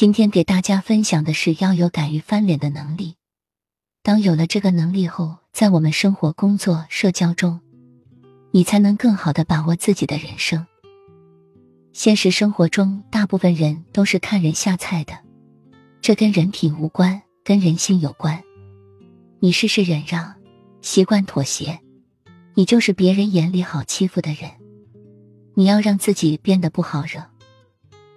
今天给大家分享的是要有敢于翻脸的能力。当有了这个能力后，在我们生活、工作、社交中，你才能更好的把握自己的人生。现实生活中，大部分人都是看人下菜的，这跟人品无关，跟人性有关。你事事忍让，习惯妥协，你就是别人眼里好欺负的人。你要让自己变得不好惹。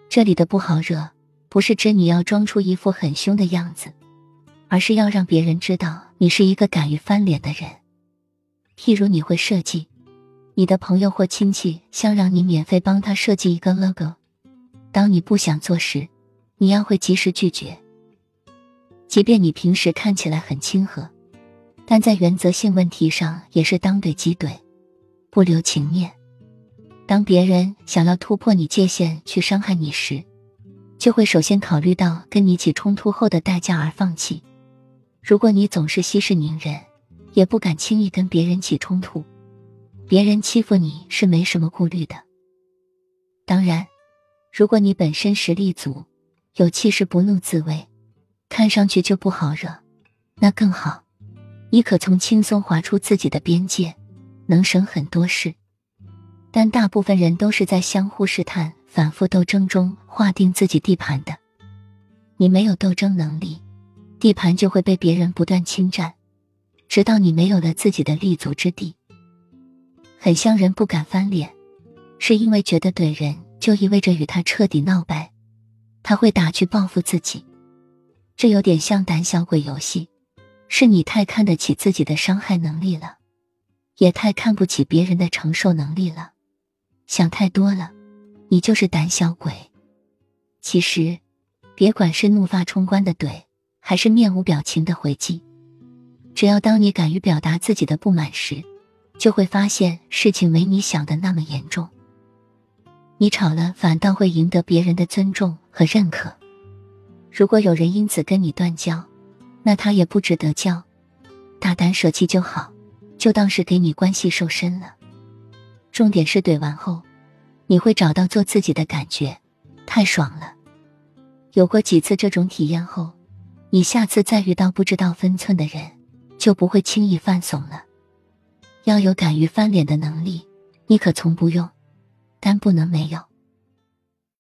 这里的不好惹，不是指你要装出一副很凶的样子，而是要让别人知道你是一个敢于翻脸的人。譬如你会设计。你的朋友或亲戚想让你免费帮他设计一个 logo，当你不想做时，你要会及时拒绝。即便你平时看起来很亲和，但在原则性问题上也是当怼即怼，不留情面。当别人想要突破你界限去伤害你时，就会首先考虑到跟你起冲突后的代价而放弃。如果你总是息事宁人，也不敢轻易跟别人起冲突。别人欺负你是没什么顾虑的。当然，如果你本身实力足，有气势不怒自威，看上去就不好惹，那更好，你可从轻松划出自己的边界，能省很多事。但大部分人都是在相互试探、反复斗争中划定自己地盘的。你没有斗争能力，地盘就会被别人不断侵占，直到你没有了自己的立足之地。很像人不敢翻脸，是因为觉得怼人就意味着与他彻底闹掰，他会打去报复自己。这有点像胆小鬼游戏，是你太看得起自己的伤害能力了，也太看不起别人的承受能力了，想太多了，你就是胆小鬼。其实，别管是怒发冲冠的怼，还是面无表情的回击，只要当你敢于表达自己的不满时。就会发现事情没你想的那么严重。你吵了，反倒会赢得别人的尊重和认可。如果有人因此跟你断交，那他也不值得交，大胆舍弃就好，就当是给你关系瘦身了。重点是怼完后，你会找到做自己的感觉，太爽了。有过几次这种体验后，你下次再遇到不知道分寸的人，就不会轻易犯怂了。要有敢于翻脸的能力，你可从不用，但不能没有。